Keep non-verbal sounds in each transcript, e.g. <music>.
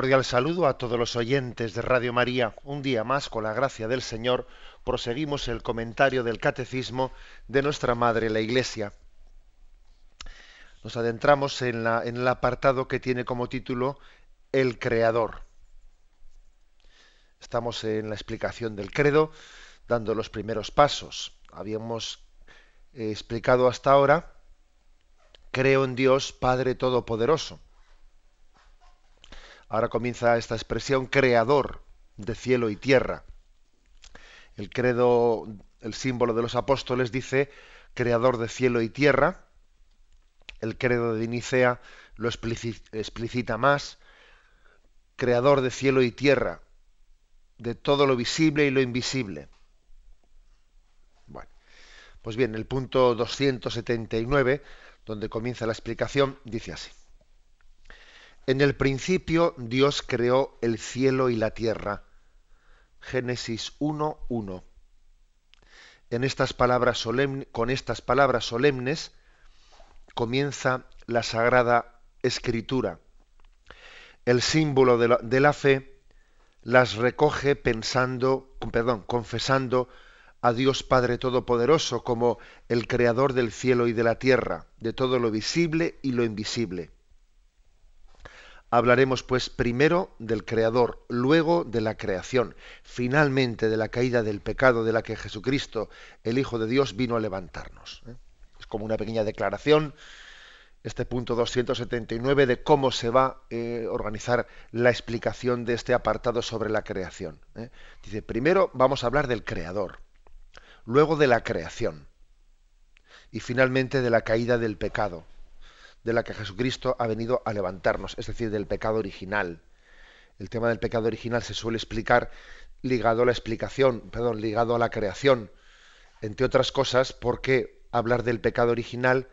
Cordial saludo a todos los oyentes de Radio María. Un día más, con la gracia del Señor, proseguimos el comentario del Catecismo de nuestra Madre la Iglesia. Nos adentramos en, la, en el apartado que tiene como título El Creador. Estamos en la explicación del credo, dando los primeros pasos. Habíamos eh, explicado hasta ahora, creo en Dios Padre Todopoderoso Ahora comienza esta expresión creador de cielo y tierra. El credo, el símbolo de los apóstoles dice creador de cielo y tierra. El credo de Nicea lo explicita más. Creador de cielo y tierra, de todo lo visible y lo invisible. Bueno, pues bien, el punto 279, donde comienza la explicación, dice así. En el principio Dios creó el cielo y la tierra. Génesis 1.1. En estas palabras con estas palabras solemnes comienza la Sagrada Escritura. El símbolo de la, de la fe las recoge pensando, perdón, confesando a Dios Padre Todopoderoso como el creador del cielo y de la tierra, de todo lo visible y lo invisible. Hablaremos pues primero del Creador, luego de la creación, finalmente de la caída del pecado de la que Jesucristo, el Hijo de Dios, vino a levantarnos. ¿eh? Es como una pequeña declaración, este punto 279, de cómo se va a eh, organizar la explicación de este apartado sobre la creación. ¿eh? Dice, primero vamos a hablar del Creador, luego de la creación y finalmente de la caída del pecado de la que Jesucristo ha venido a levantarnos, es decir, del pecado original. El tema del pecado original se suele explicar ligado a la explicación, perdón, ligado a la creación, entre otras cosas, porque hablar del pecado original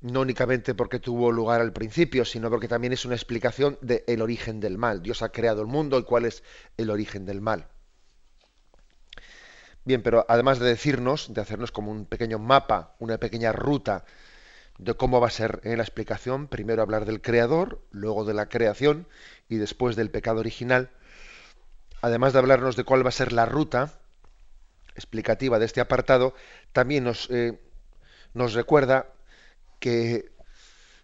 no únicamente porque tuvo lugar al principio, sino porque también es una explicación del origen del mal. Dios ha creado el mundo, el cual es el origen del mal. Bien, pero además de decirnos, de hacernos como un pequeño mapa, una pequeña ruta de cómo va a ser en la explicación, primero hablar del creador, luego de la creación y después del pecado original, además de hablarnos de cuál va a ser la ruta explicativa de este apartado, también nos, eh, nos recuerda que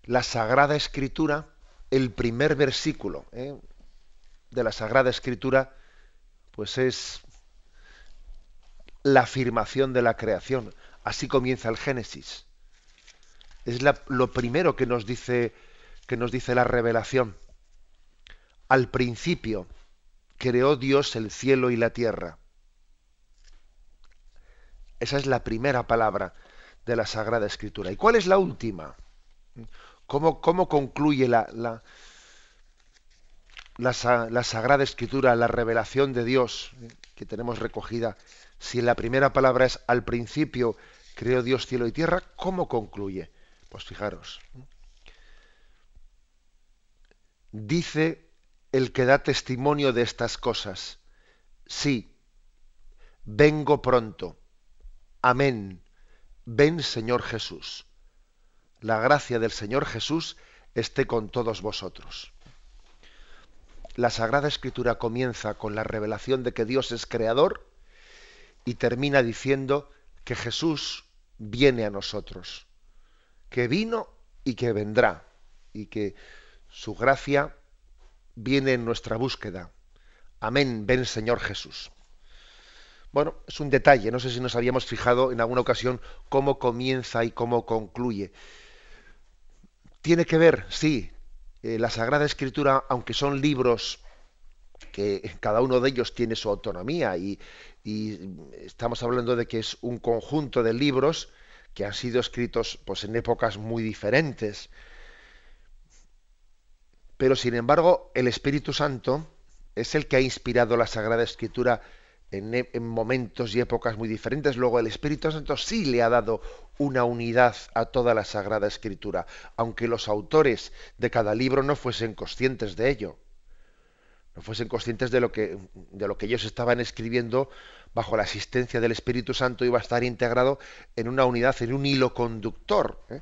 la Sagrada Escritura, el primer versículo eh, de la Sagrada Escritura, pues es la afirmación de la creación. Así comienza el Génesis es lo primero que nos dice que nos dice la revelación. Al principio creó Dios el cielo y la tierra. Esa es la primera palabra de la Sagrada Escritura. ¿Y cuál es la última? ¿Cómo, cómo concluye la, la, la, Sagrada Escritura, la revelación de Dios que tenemos recogida? Si la primera palabra es al principio creó Dios cielo y tierra, ¿cómo concluye? Pues fijaros. Dice el que da testimonio de estas cosas. Sí, vengo pronto. Amén. Ven Señor Jesús. La gracia del Señor Jesús esté con todos vosotros. La Sagrada Escritura comienza con la revelación de que Dios es creador y termina diciendo que Jesús viene a nosotros que vino y que vendrá, y que su gracia viene en nuestra búsqueda. Amén, ven Señor Jesús. Bueno, es un detalle, no sé si nos habíamos fijado en alguna ocasión cómo comienza y cómo concluye. Tiene que ver, sí, eh, la Sagrada Escritura, aunque son libros que cada uno de ellos tiene su autonomía y, y estamos hablando de que es un conjunto de libros, que han sido escritos pues, en épocas muy diferentes. Pero sin embargo, el Espíritu Santo es el que ha inspirado la Sagrada Escritura en, en, momentos y épocas muy diferentes. Luego el Espíritu Santo sí le ha dado una unidad a toda la Sagrada Escritura, aunque los autores de cada libro no fuesen conscientes de ello, no fuesen conscientes de lo que, de lo que ellos estaban escribiendo bajo la asistencia del Espíritu Santo iba a estar integrado en una unidad, en un hilo conductor, ¿eh?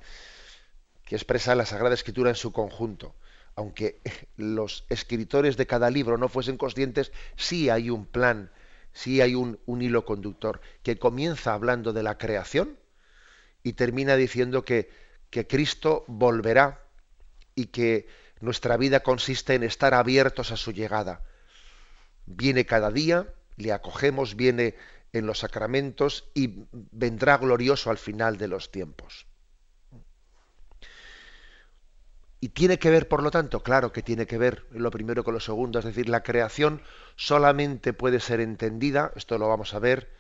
que expresa la Sagrada Escritura en su conjunto. Aunque <laughs> los escritores de cada libro no fuesen conscientes, sí hay un plan, sí hay un, un hilo conductor, que comienza hablando de la creación y termina diciendo que, que Cristo volverá y que nuestra vida consiste en estar abiertos a su llegada. Viene cada día, le acogemos, viene en los sacramentos y vendrá glorioso al final de los tiempos. Y tiene que ver, por lo tanto, claro que tiene que ver lo primero con lo segundo, es decir, la creación solamente puede ser entendida, esto lo vamos a ver,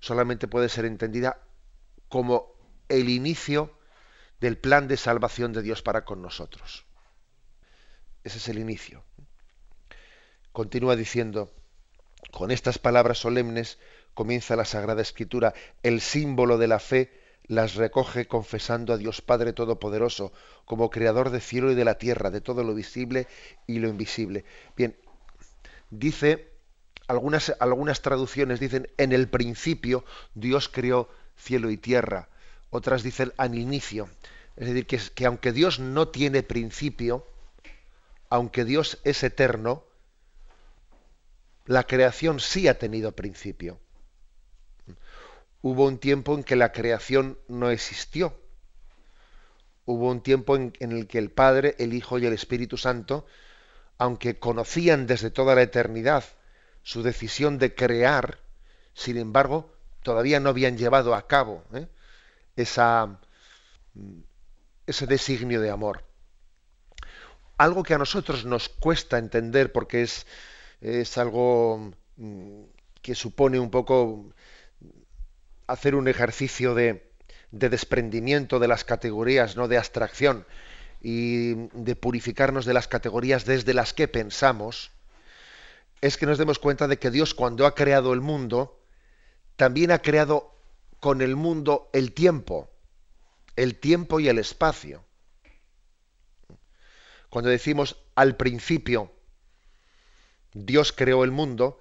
solamente puede ser entendida como el inicio del plan de salvación de Dios para con nosotros. Ese es el inicio. Continúa diciendo, con estas palabras solemnes comienza la Sagrada Escritura, el símbolo de la fe las recoge confesando a Dios Padre Todopoderoso como creador de cielo y de la tierra, de todo lo visible y lo invisible. Bien, dice, algunas, algunas traducciones dicen, en el principio Dios creó cielo y tierra, otras dicen al inicio. Es decir, que, que aunque Dios no tiene principio, aunque Dios es eterno, la creación sí ha tenido principio. Hubo un tiempo en que la creación no existió. Hubo un tiempo en, el que el Padre, el Hijo y el Espíritu Santo, aunque conocían desde toda la eternidad su decisión de crear, sin embargo, todavía no habían llevado a cabo ¿eh? esa, ese designio de amor. Algo que a nosotros nos cuesta entender porque es, es algo mm, que supone un poco hacer un ejercicio de, desprendimiento de las categorías, no de abstracción, y de purificarnos de las categorías desde las que pensamos, es que nos demos cuenta de que Dios cuando ha creado el mundo, también ha creado con el mundo el tiempo, el tiempo y el espacio. Cuando decimos al principio Dios creó el mundo,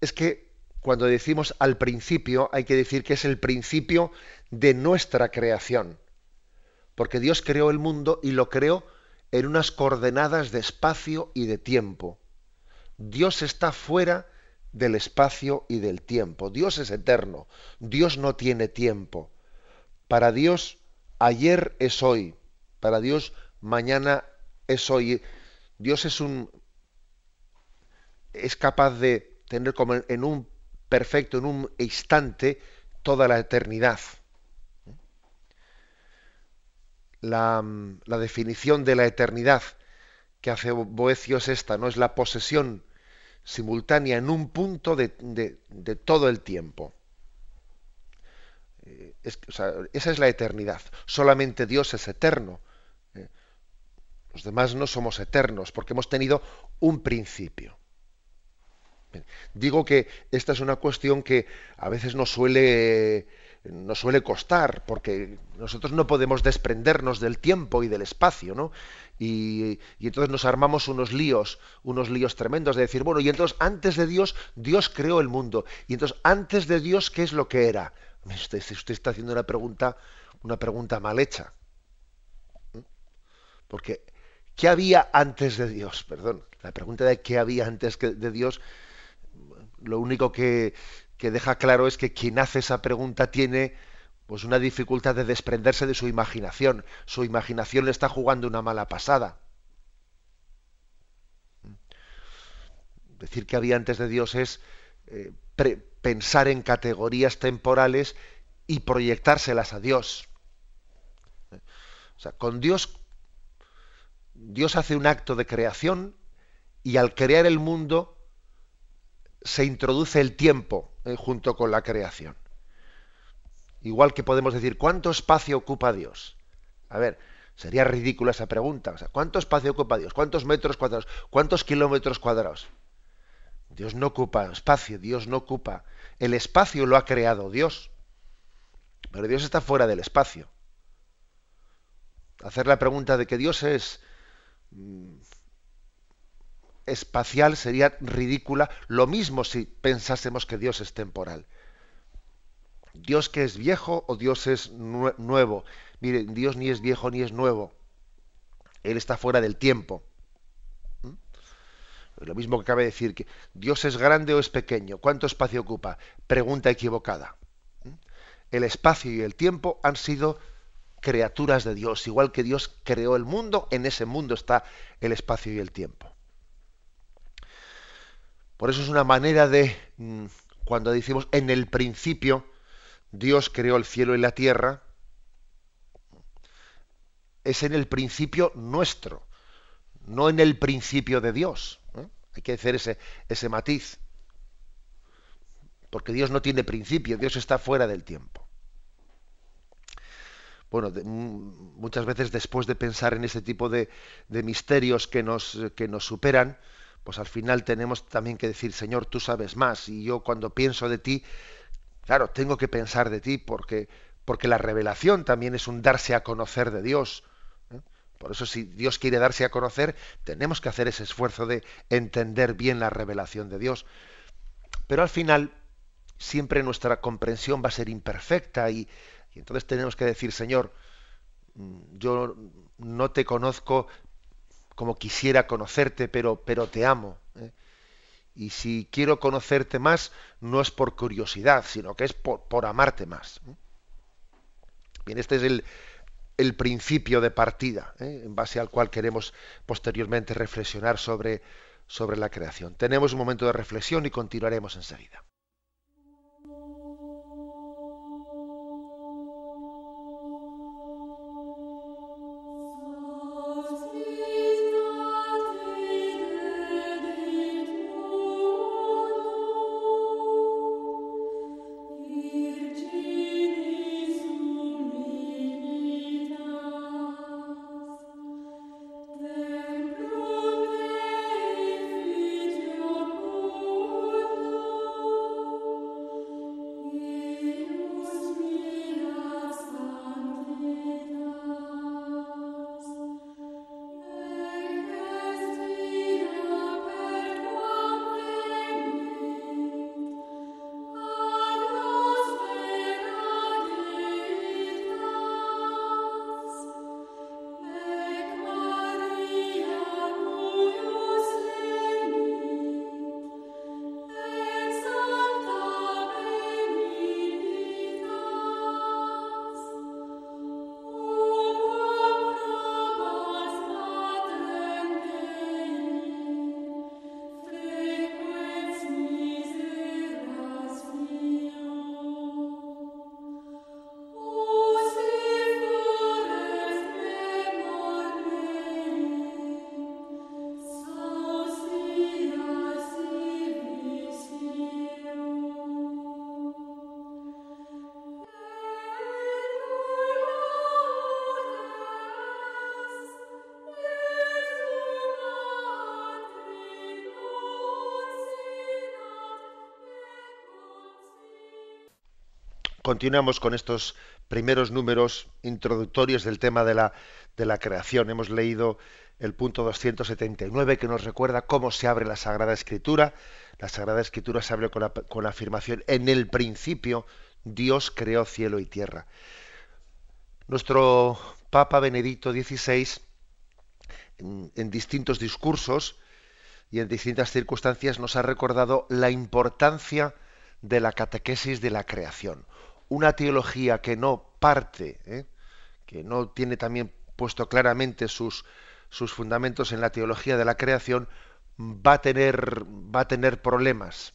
es que cuando decimos al principio, hay que decir que es el principio de nuestra creación. Porque Dios creó el mundo y lo creó en unas coordenadas de espacio y de tiempo. Dios está fuera del espacio y del tiempo. Dios es eterno. Dios no tiene tiempo. Para Dios, ayer es hoy. Para Dios, mañana es hoy. Dios es un es capaz de tener como en un perfecto en un instante toda la eternidad. La, definición de la eternidad que hace Boecio es esta, no es la posesión simultánea en un punto de, todo el tiempo. Eh, esa es la eternidad. Solamente Dios es eterno. Los demás no somos eternos porque hemos tenido un principio. Digo que esta es una cuestión que a veces nos suele, suele costar, porque nosotros no podemos desprendernos del tiempo y del espacio, ¿no? Y, entonces nos armamos unos líos, unos líos tremendos de decir, bueno, y entonces antes de Dios, Dios creó el mundo. Y entonces antes de Dios, ¿qué es lo que era? Usted, usted está haciendo una pregunta, una pregunta mal hecha. ¿Mm? Porque, ¿qué había antes de Dios? Perdón, la pregunta de qué había antes de Dios lo único que, deja claro es que quien hace esa pregunta tiene pues una dificultad de desprenderse de su imaginación. Su imaginación le está jugando una mala pasada. Decir que había antes de Dios es eh, pensar en categorías temporales y proyectárselas a Dios. O sea, con Dios, Dios hace un acto de creación y al crear el mundo se introduce el tiempo eh, junto con la creación. Igual que podemos decir, ¿cuánto espacio ocupa Dios? A ver, sería ridícula esa pregunta. ¿Cuánto espacio ocupa Dios? ¿Cuántos metros cuadrados? ¿Cuántos kilómetros cuadrados? Dios no ocupa espacio, Dios no ocupa. El espacio lo ha creado Dios. Pero Dios está fuera del espacio. Hacer la pregunta de que Dios es espacial sería ridícula, lo mismo si pensásemos que Dios es temporal. Dios que es viejo o Dios es nuevo. Mire, Dios ni es viejo ni es nuevo. Él está fuera del tiempo. ¿Mm? Lo mismo que cabe decir que Dios es grande o es pequeño. ¿Cuánto espacio ocupa? Pregunta equivocada. ¿Mm? El espacio y el tiempo han sido criaturas de Dios. Igual que Dios creó el mundo, en ese mundo está el espacio y el tiempo. Por eso es una manera de, mm, cuando decimos en el principio, Dios creó el cielo y la tierra, es en el principio nuestro, no en el principio de Dios. ¿eh? Hay que hacer ese, ese matiz. Porque Dios no tiene principio, Dios está fuera del tiempo. Bueno, muchas veces después de pensar en este tipo de, de misterios que nos, que nos superan, pues al final tenemos también que decir, Señor, tú sabes más. Y yo cuando pienso de ti, claro, tengo que pensar de ti porque, porque la revelación también es un darse a conocer de Dios. ¿eh? Por eso si Dios quiere darse a conocer, tenemos que hacer ese esfuerzo de entender bien la revelación de Dios. Pero al final, siempre nuestra comprensión va a ser imperfecta y, y entonces tenemos que decir, Señor, mm, yo no te conozco como quisiera conocerte, pero, pero te amo. ¿eh? Y si quiero conocerte más, no es por curiosidad, sino que es por, amarte más. ¿eh? Bien, este es el, el principio de partida, ¿eh? en base al cual queremos posteriormente reflexionar sobre, sobre la creación. Tenemos un momento de reflexión y continuaremos enseguida. Continuamos con estos primeros números introductorios del tema de la, creación. Hemos leído el punto 279 que nos recuerda cómo se abre la Sagrada Escritura. La Sagrada Escritura se abre con la, afirmación en el principio Dios creó cielo y tierra. Nuestro Papa Benedicto XVI, en distintos discursos y en distintas circunstancias, nos ha recordado la importancia de la catequesis de la creación una teología que no parte, ¿eh? que no tiene también puesto claramente sus, sus fundamentos en la teología de la creación, va a tener, va a tener problemas.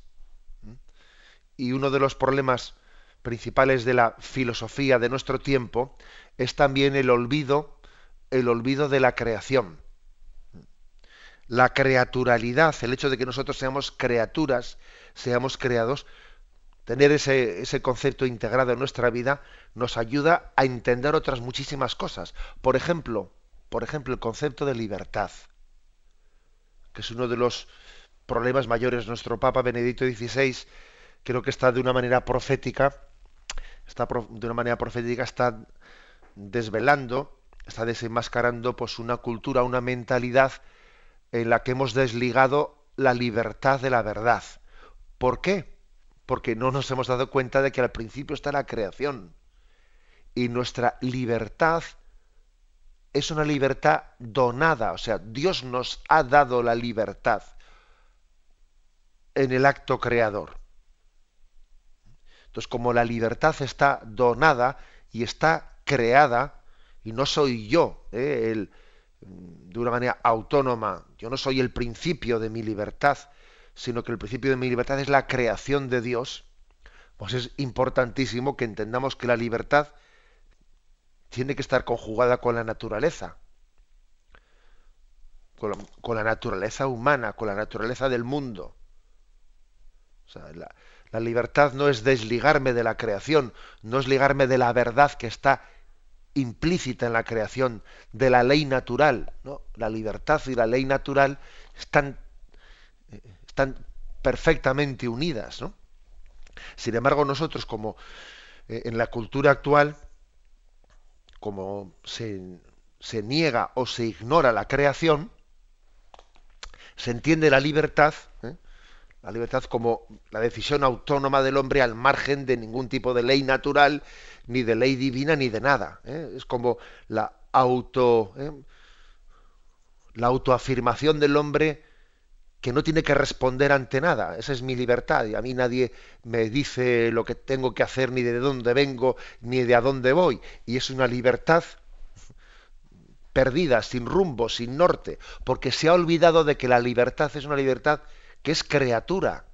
Y uno de los problemas principales de la filosofía de nuestro tiempo es también el olvido, el olvido de la creación. La creaturalidad, el hecho de que nosotros seamos criaturas, seamos creados, tener ese, concepto integrado en nuestra vida nos ayuda a entender otras muchísimas cosas. Por ejemplo, por ejemplo, el concepto de libertad, que es uno de los problemas mayores. Nuestro Papa Benedicto XVI creo que está de una manera profética, está de una manera profética, está desvelando, está desenmascarando pues una cultura, una mentalidad en la que hemos desligado la libertad de la verdad. ¿Por qué? Porque no nos hemos dado cuenta de que al principio está la creación y nuestra libertad es una libertad donada, o sea, Dios nos ha dado la libertad en el acto creador. Entonces, como la libertad está donada y está creada, y no soy yo, eh, el, de una manera autónoma, yo no soy el principio de mi libertad, sino que el principio de mi libertad es la creación de Dios, pues es importantísimo que entendamos que la libertad tiene que estar conjugada con la naturaleza, con la, naturaleza humana, con la naturaleza del mundo. la, libertad no es desligarme de la creación, no es ligarme de la verdad que está implícita en la creación, de la ley natural. ¿no? La libertad y la ley natural están, están perfectamente unidas. ¿no? Sin embargo, nosotros, como eh, en la cultura actual, como se, niega o se ignora la creación, se entiende la libertad, ¿eh? la libertad como la decisión autónoma del hombre al margen de ningún tipo de ley natural, ni de ley divina, ni de nada. ¿eh? Es como la auto, la autoafirmación del hombre que no tiene que responder ante nada. Esa es mi libertad y a mí nadie me dice lo que tengo que hacer, ni de dónde vengo, ni de a dónde voy. Y es una libertad perdida, sin rumbo, sin norte, porque se ha olvidado de que la libertad es una libertad que es criatura.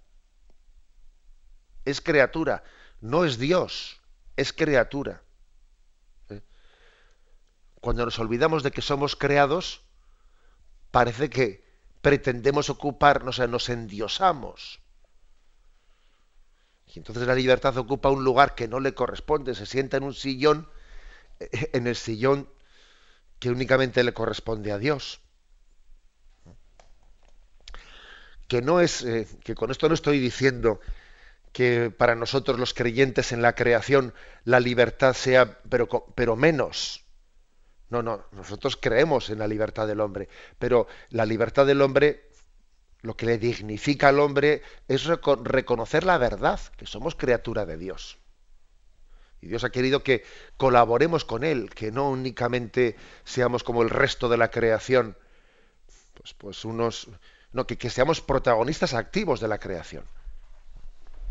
Es criatura, no es Dios, es criatura. ¿Eh? Cuando nos olvidamos de que somos creados, parece que pretendemos ocuparnos, o sea, nos endiosamos. Y entonces la libertad ocupa un lugar que no le corresponde, se sienta en un sillón, en el sillón que únicamente le corresponde a Dios. Que no es, eh, que con esto no estoy diciendo que para nosotros los creyentes en la creación la libertad sea, pero menos. No, no, nosotros creemos en la libertad del hombre, pero la libertad del hombre, lo que le dignifica al hombre es reconocer la verdad, que somos criatura de Dios. Y Dios ha querido que colaboremos con Él, que no únicamente seamos como el resto de la creación, pues, pues unos, no, que, que seamos protagonistas activos de la creación.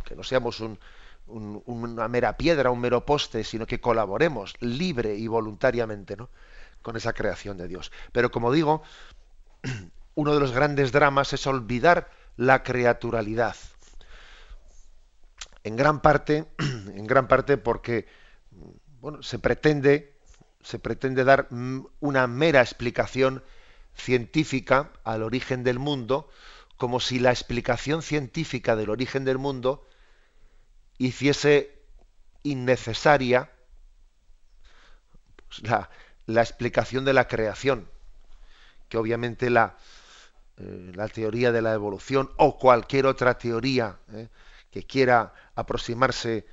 Que no seamos un, una mera piedra, un mero poste, sino que colaboremos libre y voluntariamente ¿no? Con esa creación de Dios. Pero como digo, <clears throat> uno de los grandes dramas es olvidar la creaturalidad. En gran parte, <clears throat> en gran parte porque bueno, se pretende se pretende dar una mera explicación científica al origen del mundo, como si la explicación científica del origen del mundo hiciese innecesaria pues, la, explicación de la creación, que obviamente la, eh, la, teoría de la evolución o cualquier otra teoría eh, que quiera aproximarse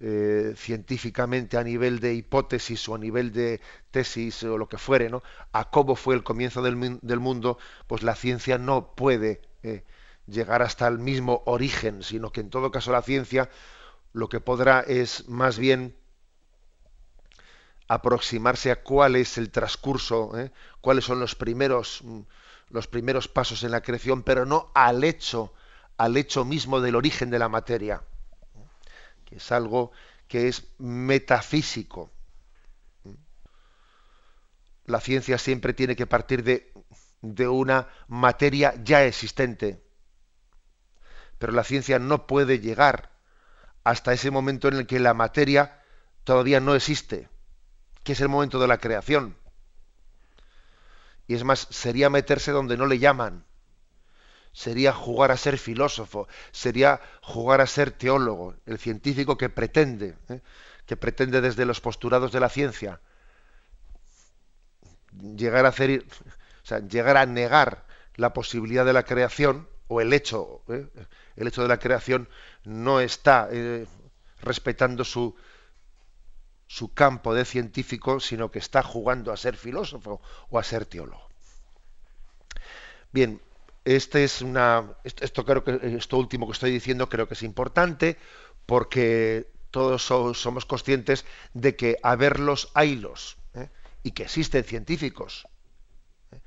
eh, científicamente a nivel de hipótesis o a nivel de tesis o lo que fuere, ¿no? a cómo fue el comienzo del, del mundo, pues la ciencia no puede llegar hasta el mismo origen, sino que en todo caso la ciencia lo que podrá es más bien aproximarse a cuál es el transcurso, ¿eh? cuáles son los primeros, mm, los primeros pasos en la creación, pero no al hecho, al hecho mismo del origen de la materia, que es algo que es metafísico. La ciencia siempre tiene que partir de, de una materia ya existente, pero la ciencia no puede llegar hasta ese momento en el que la materia todavía no existe, que es el momento de la creación. Y es más, sería meterse donde no le llaman. Sería jugar a ser filósofo, sería jugar a ser teólogo, el científico que pretende, ¿eh? que pretende desde los postulados de la ciencia llegar a hacer, o llegar a negar la posibilidad de la creación, o el hecho, ¿eh? el hecho de la creación no está eh, respetando su, su campo de científico, sino que está jugando a ser filósofo o a ser teólogo. Bien, este es una, esto creo que esto último que estoy diciendo creo que es importante porque todos somos conscientes de que a verlos haylos ¿eh? y que existen científicos ¿eh?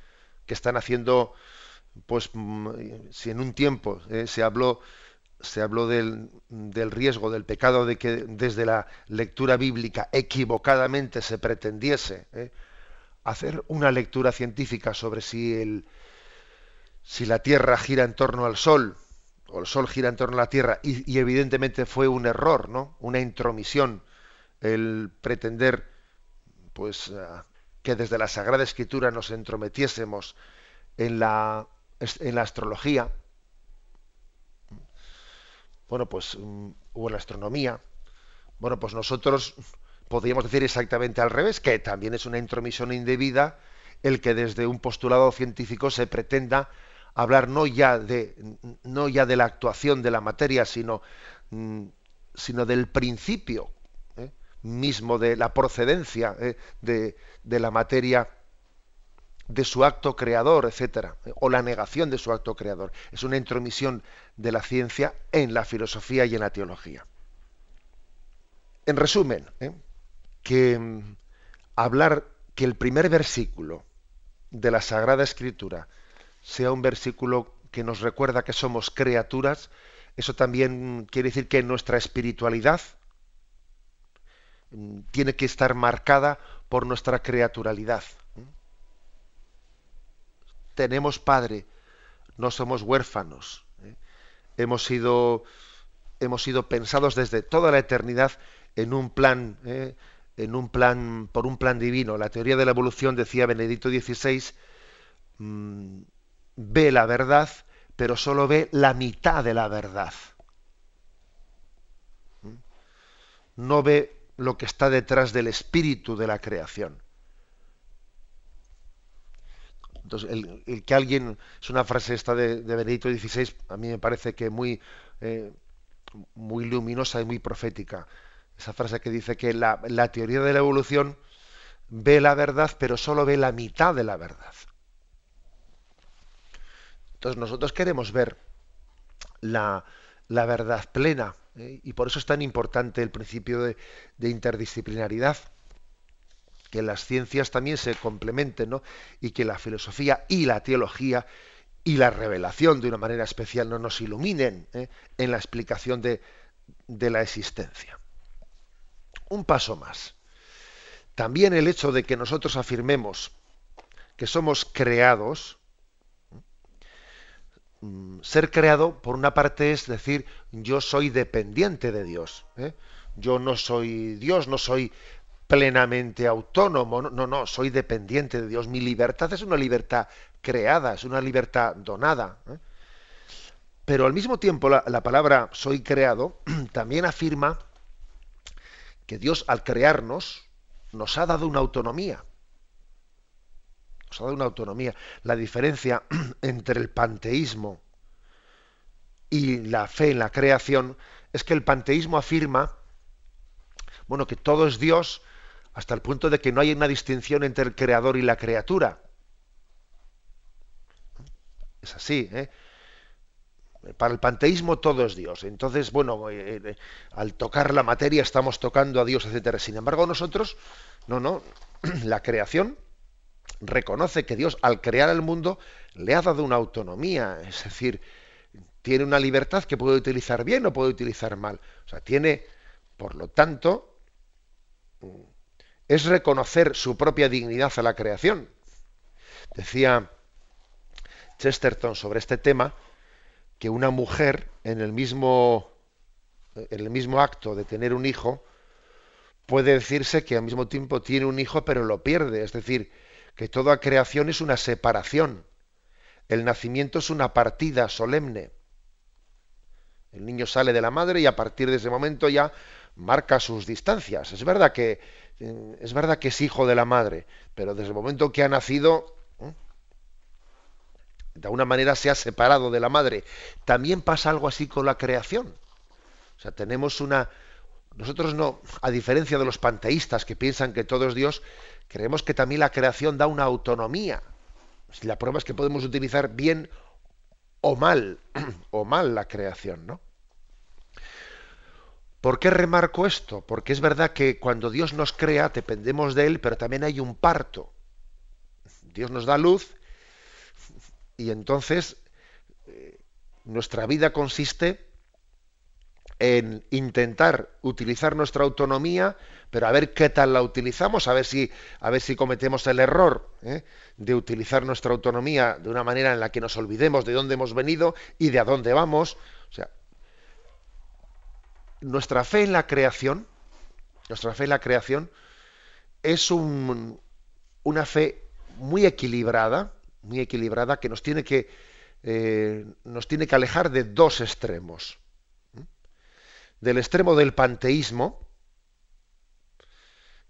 que están haciendo, pues, mm, si en un tiempo ¿eh? se habló se habló del, del, riesgo, del pecado de que desde la lectura bíblica equivocadamente se pretendiese hacer una lectura científica sobre si el, si la Tierra gira en torno al Sol, o el Sol gira en torno a la Tierra, y, evidentemente fue un error, ¿no? Una intromisión, el pretender, pues, eh, que desde la Sagrada Escritura nos entrometiésemos en la, en la astrología, bueno, pues, mm, o la astronomía, bueno, pues nosotros podríamos decir exactamente al revés, que también es una intromisión indebida el que desde un postulado científico se pretenda hablar no ya de, no ya de la actuación de la materia, sino, mm, sino del principio ¿eh? mismo de la procedencia ¿eh? de, de, la materia, de su acto creador, etcétera, ¿eh? o la negación de su acto creador. Es una intromisión de la ciencia en la filosofía y en la teología. En resumen, que mm, hablar que el primer versículo de la Sagrada Escritura sea un versículo que nos recuerda que somos criaturas, eso también quiere decir que nuestra espiritualidad mm, tiene que estar marcada por nuestra creaturalidad. Tenemos Padre, no somos huérfanos. ¿eh? Hemos, sido, hemos sido pensados desde toda la eternidad en un plan, ¿eh? en un plan, por un plan divino. La teoría de la evolución decía Benedicto XVI, ve la verdad, pero solo ve la mitad de la verdad. ¿Mm? No ve lo que está detrás del espíritu de la creación. Entonces, el, que alguien, es una frase esta de, Benedicto XVI, a mí me parece que muy, eh, muy luminosa y muy profética. Esa frase que dice que la teoría de la evolución ve la verdad, pero solo ve la mitad de la verdad. Entonces nosotros queremos ver la, verdad plena ¿eh? y por eso es tan importante el principio de, interdisciplinaridad que las ciencias también se complementen ¿no? y que la filosofía y la teología y la revelación de una manera especial no nos iluminen ¿eh? en la explicación de, la existencia. Un paso más. También el hecho de que nosotros afirmemos que somos creados, Mm, ser creado, por una parte, es decir, yo soy dependiente de Dios. ¿eh? Yo no soy Dios, no soy plenamente autónomo, no, no, soy dependiente de Dios. Mi libertad es una libertad creada, es una libertad donada. ¿eh? Pero al mismo tiempo la, la palabra soy creado <clears throat> también afirma que Dios al crearnos nos ha dado una autonomía nos ha dado una autonomía. La diferencia <clears throat> entre el panteísmo y la fe en la creación es que el panteísmo afirma, bueno, que todo es Dios hasta el punto de que no hay una distinción entre el creador y la criatura. Es así, ¿eh? Para el panteísmo todo es Dios. Entonces, bueno, eh, eh, al tocar la materia estamos tocando a Dios, etcétera. Sin embargo, nosotros, no, no, <clears throat> la creación reconoce que Dios al crear el mundo le ha dado una autonomía, es decir, tiene una libertad que puede utilizar bien o puede utilizar mal. O sea, tiene, por lo tanto, es reconocer su propia dignidad a la creación. Decía Chesterton sobre este tema que una mujer en el mismo en el mismo acto de tener un hijo puede decirse que al mismo tiempo tiene un hijo pero lo pierde, es decir, que toda creación es una separación. El nacimiento es una partida solemne. El niño sale de la madre y a partir de ese momento ya marca sus distancias. Es verdad que eh, es verdad que es hijo de la madre, pero desde el momento que ha nacido ¿eh? de alguna manera se ha separado de la madre. También pasa algo así con la creación. O sea, tenemos una... Nosotros no, a diferencia de los panteístas que piensan que todo es Dios, creemos que también la creación da una autonomía. La prueba es que podemos utilizar bien o mal, <clears throat> o mal la creación, ¿no? ¿Por qué remarco esto? Porque es verdad que cuando Dios nos crea dependemos de Él, pero también hay un parto. Dios nos da luz y entonces eh, nuestra vida consiste en intentar utilizar nuestra autonomía, pero a ver qué tal la utilizamos, a ver si, a ver si cometemos el error ¿eh? de utilizar nuestra autonomía de una manera en la que nos olvidemos de dónde hemos venido y de a dónde vamos. Nuestra fe en la creación, nuestra fe en la creación es una fe muy equilibrada, muy equilibrada, que nos tiene que, eh, nos tiene que alejar de dos extremos. Del extremo del panteísmo,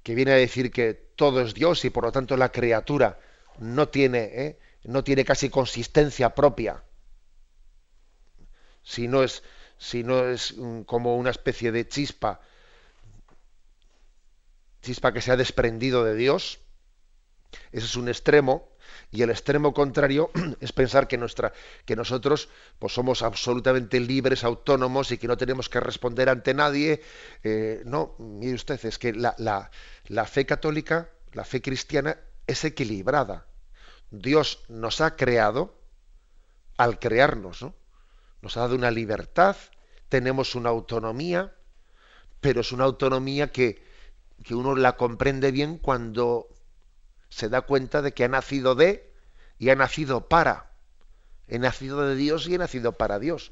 que viene a decir que todo es Dios y por lo tanto la criatura no tiene, ¿eh? no tiene casi consistencia propia, si no es, si no es como una especie de chispa, chispa que se ha desprendido de Dios. Ese es un extremo. Y el extremo contrario <clears throat> es pensar que, nuestra, que nosotros pues, somos absolutamente libres, autónomos y que no tenemos que responder ante nadie. Eh, no, mire usted, es que la, la, la fe católica, la fe cristiana es equilibrada. Dios nos ha creado al crearnos, ¿no? Nos ha dado una libertad, tenemos una autonomía, pero es una autonomía que, que uno la comprende bien cuando se da cuenta de que ha nacido de y ha nacido para. He nacido de Dios y he nacido para Dios.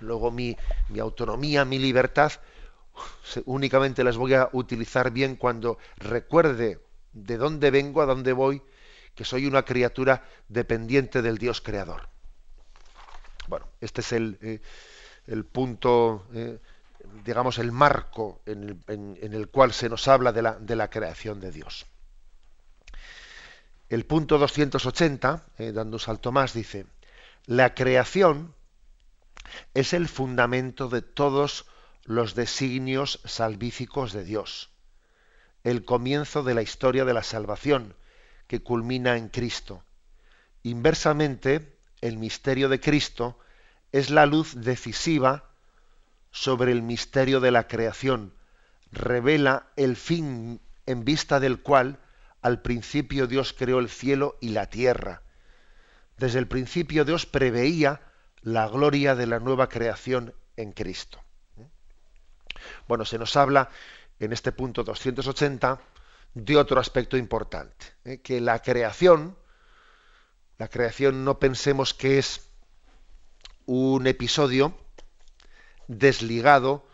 Luego mi, mi autonomía, mi libertad, únicamente las voy a utilizar bien cuando recuerde de dónde vengo, a dónde voy, que soy una criatura dependiente del Dios creador. Bueno, este es el, eh, punto, eh, digamos, el marco en el, cual se nos habla de la, de la, creación de Dios. El punto 280, eh, dando un salto más, dice, la creación es el fundamento de todos los designios salvíficos de Dios, el comienzo de la historia de la salvación, que culmina en Cristo. Inversamente, el misterio de Cristo es la luz decisiva sobre el misterio de la creación, revela el fin en vista del cual al principio Dios creó el cielo y la tierra. Desde el principio Dios preveía la gloria de la nueva creación en Cristo. Bueno, se nos habla en este punto 280 de otro aspecto importante, ¿eh? que la creación, la creación no pensemos que es un episodio desligado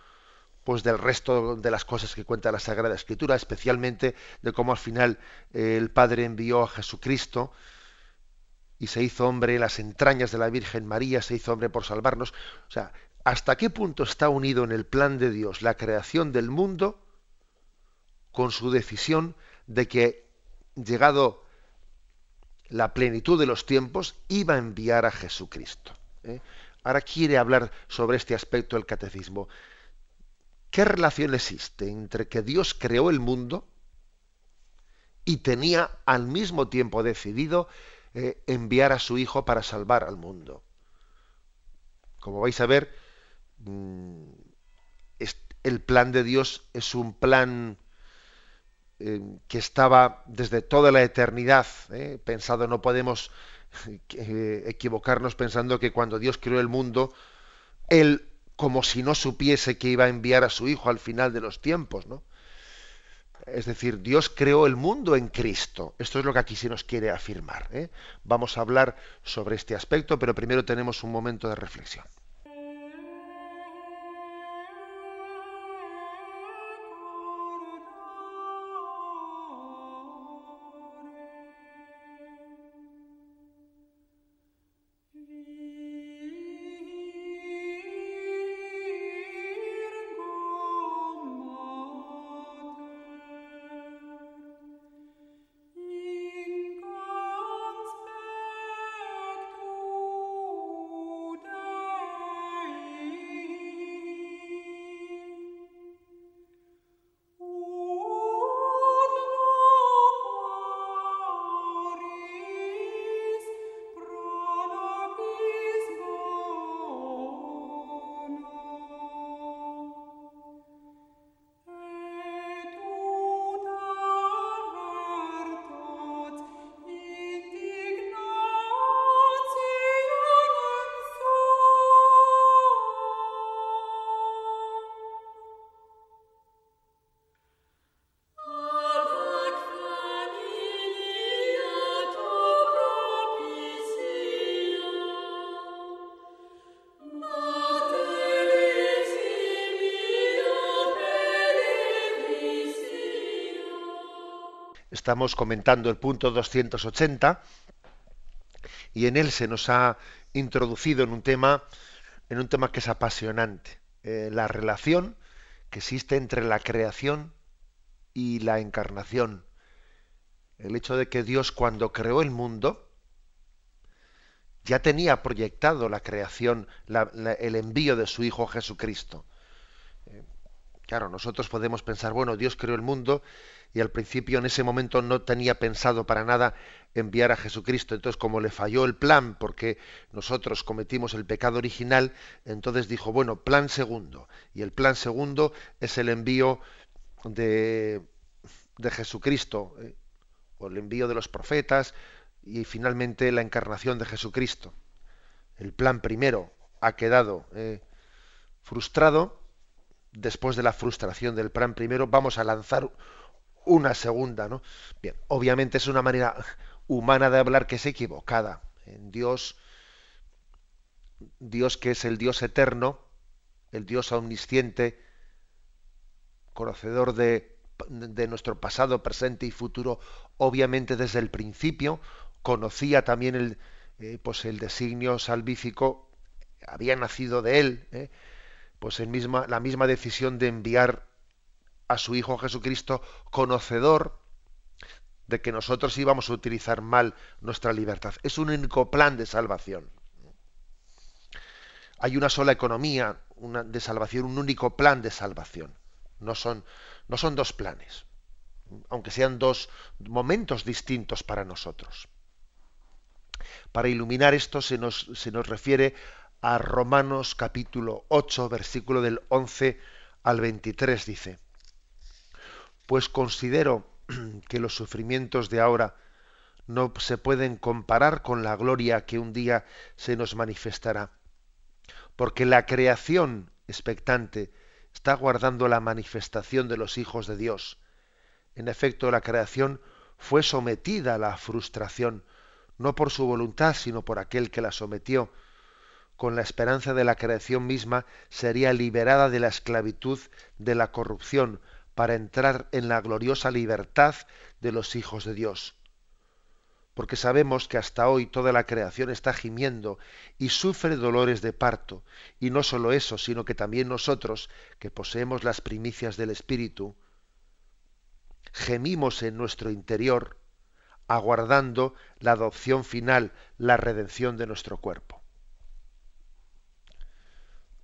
pues del resto de las cosas que cuenta la Sagrada Escritura, especialmente de cómo al final eh, el Padre envió a Jesucristo y se hizo hombre las entrañas de la Virgen María, se hizo hombre por salvarnos. O sea, ¿hasta qué punto está unido en el plan de Dios la creación del mundo con su decisión de que, llegado la plenitud de los tiempos, iba a enviar a Jesucristo? ¿eh? Ahora quiere hablar sobre este aspecto del catecismo. ¿Qué relación existe entre que Dios creó el mundo y tenía al mismo tiempo decidido eh, enviar a su Hijo para salvar al mundo? Como vais a ver, mm, el plan de Dios es un plan eh, que estaba desde toda la eternidad eh, pensado. No podemos <laughs> equivocarnos pensando que cuando Dios creó el mundo, Él como si no supiese que iba a enviar a su Hijo al final de los tiempos, ¿no? Es decir, Dios creó el mundo en Cristo. Esto es lo que aquí se nos quiere afirmar. ¿eh? Vamos a hablar sobre este aspecto, pero primero tenemos un momento de reflexión. Estamos comentando el punto 280 y en él se nos ha introducido en un tema, en un tema que es apasionante, eh, la relación que existe entre la creación y la encarnación. El hecho de que Dios cuando creó el mundo ya tenía proyectado la creación, el envío de su Hijo Jesucristo. Eh, claro, nosotros podemos pensar, bueno, Dios creó el mundo y al principio en ese momento no tenía pensado para nada enviar a Jesucristo. Entonces, como le falló el plan porque nosotros cometimos el pecado original, entonces dijo, bueno, plan segundo. Y el plan segundo es el envío de, de Jesucristo, eh, o el envío de los profetas, y finalmente la encarnación de Jesucristo. El plan primero ha quedado eh, frustrado. Después de la frustración del plan primero, vamos a lanzar una segunda, ¿no? Bien, obviamente es una manera humana de hablar que es equivocada. En Dios, Dios que es el Dios eterno, el Dios omnisciente, conocedor de, de nuestro pasado, presente y futuro, obviamente desde el principio, conocía también el, eh, pues el designio salvífico, había nacido de él, ¿eh? pues misma, la misma decisión de enviar a su Hijo Jesucristo, conocedor de que nosotros íbamos a utilizar mal nuestra libertad. Es un único plan de salvación. Hay una sola economía de salvación, un único plan de salvación. No son, no son dos planes, aunque sean dos momentos distintos para nosotros. Para iluminar esto se nos, se nos refiere a Romanos capítulo 8, versículo del 11 al 23, dice, pues considero <clears throat> que los sufrimientos de ahora no se pueden comparar con la gloria que un día se nos manifestará, porque la creación expectante está guardando la manifestación de los hijos de Dios. En efecto, la creación fue sometida a la frustración, no por su voluntad, sino por aquel que la sometió. Con la esperanza de la creación misma sería liberada de la esclavitud de la corrupción, para entrar en la gloriosa libertad de los hijos de Dios. Porque sabemos que hasta hoy toda la creación está gimiendo y sufre dolores de parto. Y no solo eso, sino que también nosotros, que poseemos las primicias del Espíritu, gemimos en nuestro interior, aguardando la adopción final, la redención de nuestro cuerpo.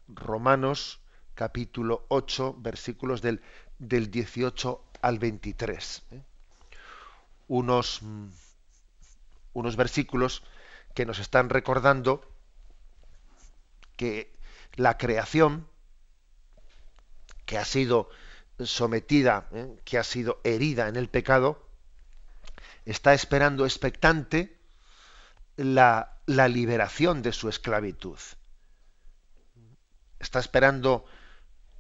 Romanos capítulo 8, versículos del del 18 al 23. ¿eh? Unos, mm, unos versículos que nos están recordando que la creación que ha sido sometida, ¿eh? que ha sido herida en el pecado, está esperando expectante la, la liberación de su esclavitud. Está esperando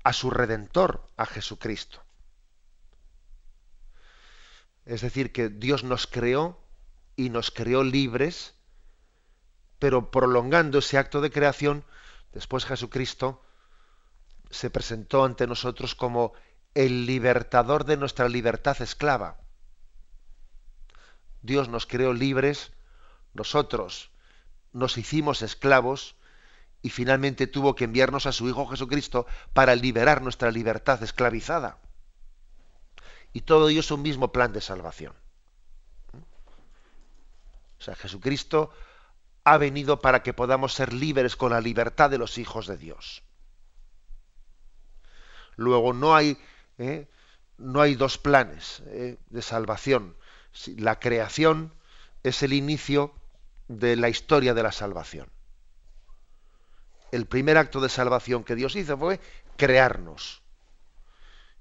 a su redentor, a Jesucristo. Es decir, que Dios nos creó y nos creó libres, pero prolongando ese acto de creación, después Jesucristo se presentó ante nosotros como el libertador de nuestra libertad esclava. Dios nos creó libres, nosotros nos hicimos esclavos, y finalmente tuvo que enviarnos a su Hijo Jesucristo para liberar nuestra libertad esclavizada. Y todo ello es un mismo plan de salvación. O sea, Jesucristo ha venido para que podamos ser libres con la libertad de los hijos de Dios. Luego no hay, ¿eh? no hay dos planes ¿eh? de salvación. La creación es el inicio de la historia de la salvación el primer acto de salvación que Dios hizo fue crearnos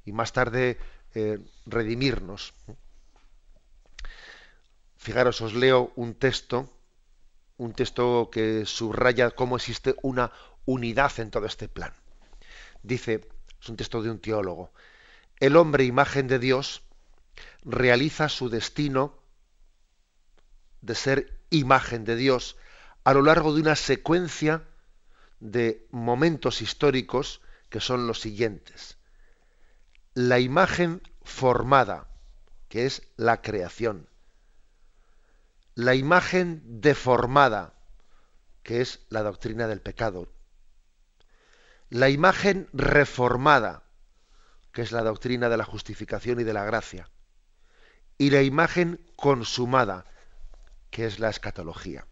y más tarde eh, redimirnos. Fijaros, os leo un texto, un texto que subraya cómo existe una unidad en todo este plan. Dice, es un texto de un teólogo, el hombre imagen de Dios realiza su destino de ser imagen de Dios a lo largo de una secuencia de momentos históricos que son los siguientes. La imagen formada que es la creación. La imagen deformada, que es la doctrina del pecado. La imagen reformada, que es la doctrina de la justificación y de la gracia. Y la imagen consumada, que es la escatología.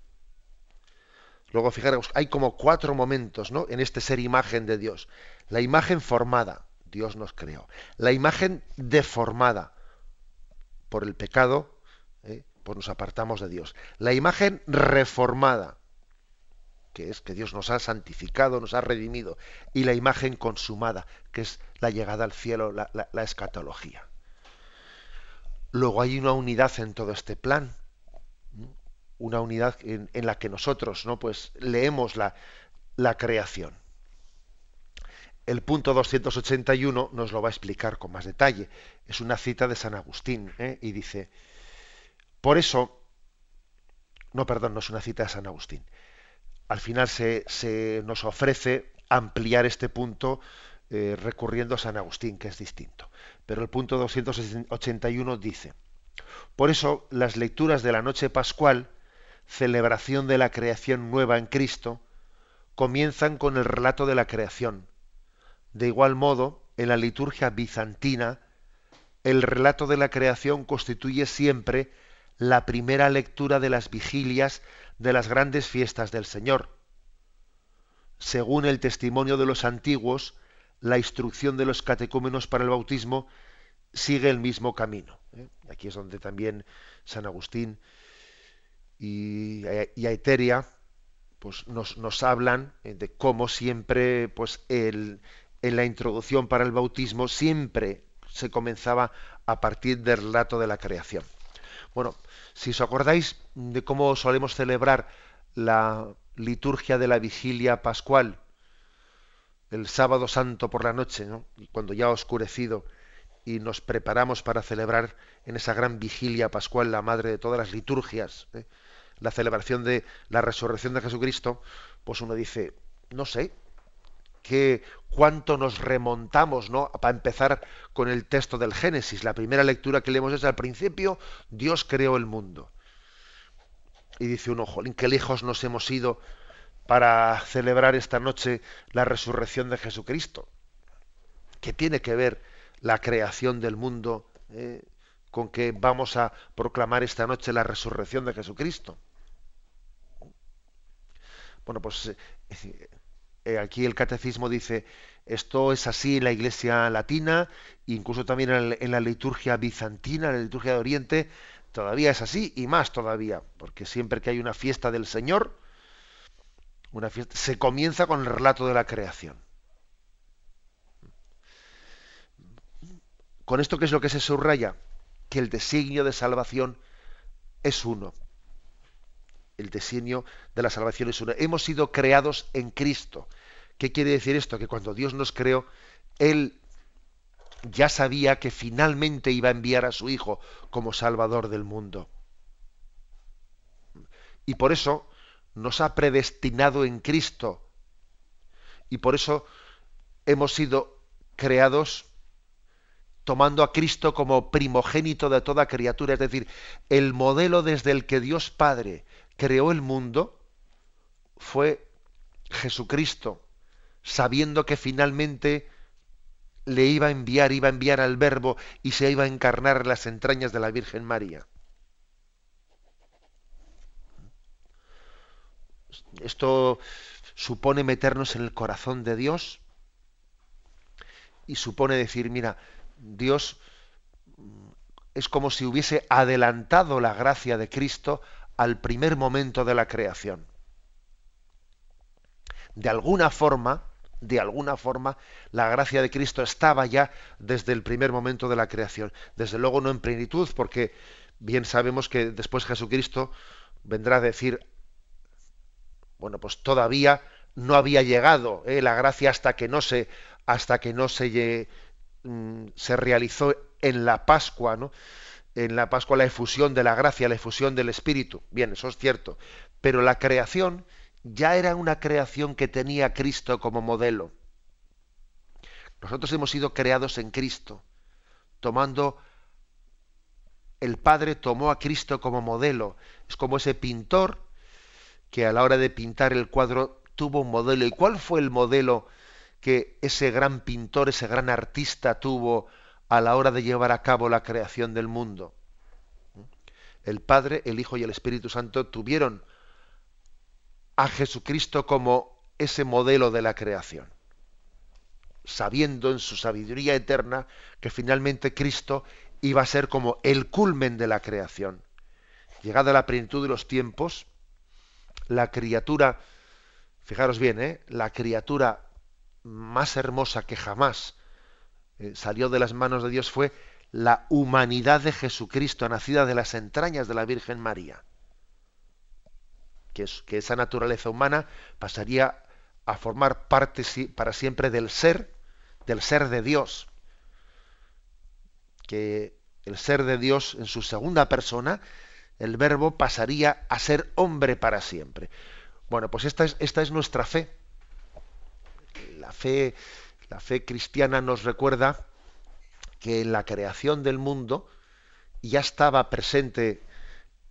Luego, fijaros, hay como cuatro momentos ¿no? en este ser imagen de Dios. La imagen formada, Dios nos creó. La imagen deformada por el pecado, ¿eh? pues nos apartamos de Dios. La imagen reformada, que es que Dios nos ha santificado, nos ha redimido. Y la imagen consumada, que es la llegada al cielo, la, la escatología. Luego hay una unidad en todo este plan una unidad en, la que nosotros ¿no? pues, leemos la, creación. El punto 281 nos lo va a explicar con más detalle. Es una cita de San Agustín ¿eh? y dice, por eso, no, perdón, no es una cita de San Agustín. Al final se, se nos ofrece ampliar este punto eh, recurriendo a San Agustín, que es distinto. Pero el punto 281 dice, por eso las lecturas de la noche pascual celebración de la creación nueva en Cristo, comienzan con el relato de la creación. De igual modo, en la liturgia bizantina, el relato de la creación constituye siempre la primera lectura de las vigilias de las grandes fiestas del Señor. Según el testimonio de los antiguos, la instrucción de los catecúmenos para el bautismo sigue el mismo camino. ¿eh? Aquí es donde también San Agustín y, y a Eteria pues nos, nos, hablan eh, de cómo siempre pues el, en la introducción para el bautismo siempre se comenzaba a partir del relato de la creación. Bueno, si os acordáis de cómo solemos celebrar la liturgia de la vigilia pascual, el sábado santo por la noche, ¿no? cuando ya ha oscurecido y nos preparamos para celebrar en esa gran vigilia pascual la madre de todas las liturgias, ¿eh? La celebración de la resurrección de Jesucristo, pues uno dice, no sé, que cuánto nos remontamos, ¿no? Para empezar con el texto del Génesis, la primera lectura que leemos es al principio, Dios creó el mundo. Y dice uno, jolín, qué lejos nos hemos ido para celebrar esta noche la resurrección de Jesucristo. ¿Qué tiene que ver la creación del mundo eh, con que vamos a proclamar esta noche la resurrección de Jesucristo? Bueno, pues eh, eh, aquí el catecismo dice, esto es así en la iglesia latina, incluso también en, la liturgia bizantina, en la liturgia de Oriente, todavía es así y más todavía, porque siempre que hay una fiesta del Señor, una fiesta, se comienza con el relato de la creación. Con esto, ¿qué es lo que se subraya? Que el designio de salvación es uno el designio de la salvación es uno. Hemos sido creados en Cristo. ¿Qué quiere decir esto? Que cuando Dios nos creó, Él ya sabía que finalmente iba a enviar a su Hijo como Salvador del mundo. Y por eso nos ha predestinado en Cristo. Y por eso hemos sido creados tomando a Cristo como primogénito de toda criatura, es decir, el modelo desde el que Dios Padre creó el mundo fue Jesucristo, sabiendo que finalmente le iba a enviar, iba a enviar al Verbo y se iba a encarnar en las entrañas de la Virgen María. Esto supone meternos en el corazón de Dios y supone decir, mira, Dios es como si hubiese adelantado la gracia de Cristo al primer momento de la creación. De alguna forma, de alguna forma, la gracia de Cristo estaba ya desde el primer momento de la creación. Desde luego no en plenitud, porque bien sabemos que después Jesucristo vendrá a decir, bueno, pues todavía no había llegado eh, la gracia hasta que no se, hasta que no se, mm, se realizó en la Pascua, ¿no? En la Pascua la efusión de la gracia, la efusión del Espíritu. Bien, eso es cierto. Pero la creación ya era una creación que tenía a Cristo como modelo. Nosotros hemos sido creados en Cristo, tomando el Padre tomó a Cristo como modelo. Es como ese pintor que a la hora de pintar el cuadro tuvo un modelo. ¿Y cuál fue el modelo que ese gran pintor, ese gran artista tuvo a la hora de llevar a cabo la creación del mundo? El Padre, el Hijo y el Espíritu Santo tuvieron a Jesucristo como ese modelo de la creación, sabiendo en su sabiduría eterna que finalmente Cristo iba a ser como el culmen de la creación. Llegada la plenitud de los tiempos, la criatura, fijaros bien, ¿eh? la criatura más hermosa que jamás eh, salió de las manos de Dios fue la humanidad de Jesucristo, nacida de las entrañas de la Virgen María. Que, que esa naturaleza humana pasaría a formar parte para siempre del ser, del ser de Dios. Que el ser de Dios en su segunda persona, el verbo pasaría a ser hombre para siempre. Bueno, pues es, esta es nuestra fe. La fe, la fe cristiana nos recuerda que en la creación del mundo ya estaba presente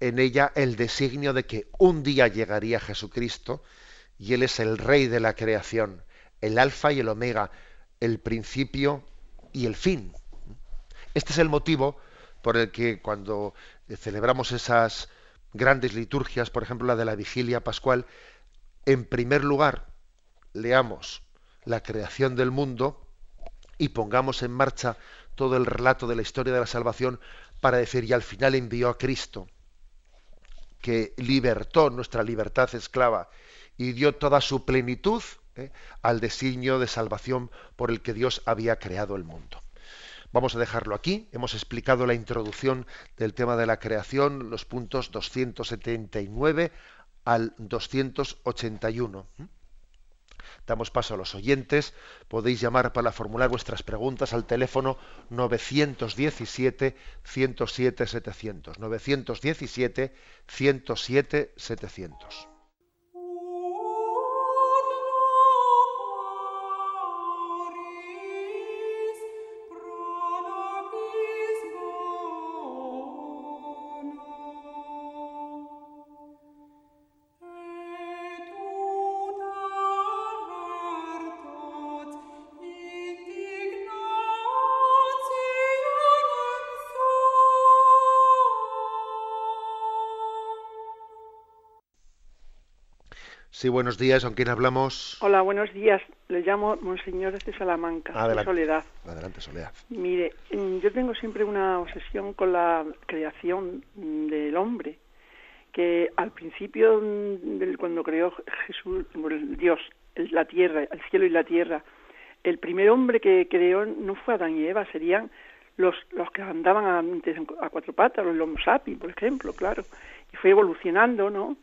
en ella el designio de que un día llegaría Jesucristo y Él es el Rey de la creación, el Alfa y el Omega, el principio y el fin. Este es el motivo por el que cuando celebramos esas grandes liturgias, por ejemplo la de la vigilia pascual, en primer lugar leamos la creación del mundo y pongamos en marcha todo el relato de la historia de la salvación para decir, y al final envió a Cristo, que libertó nuestra libertad esclava y dio toda su plenitud ¿eh? al designio de salvación por el que Dios había creado el mundo. Vamos a dejarlo aquí. Hemos explicado la introducción del tema de la creación, los puntos 279 al 281. Damos paso a los oyentes. Podéis llamar para formular vuestras preguntas al teléfono 917 107 Sí, buenos días. ¿Con quién hablamos? Hola, buenos días. Le llamo Monseñor de Salamanca, de Soledad. Adelante, Soledad. Mire, mm, yo tengo siempre una obsesión con la creación del hombre, que al principio, mm, cuando creó Jesús, Dios, la tierra, el cielo y la tierra, el primer hombre que creó no fue Adán y Eva, serían los, los que andaban a, a cuatro patas, los Homo sapiens, por ejemplo, claro. Y fue evolucionando, ¿no?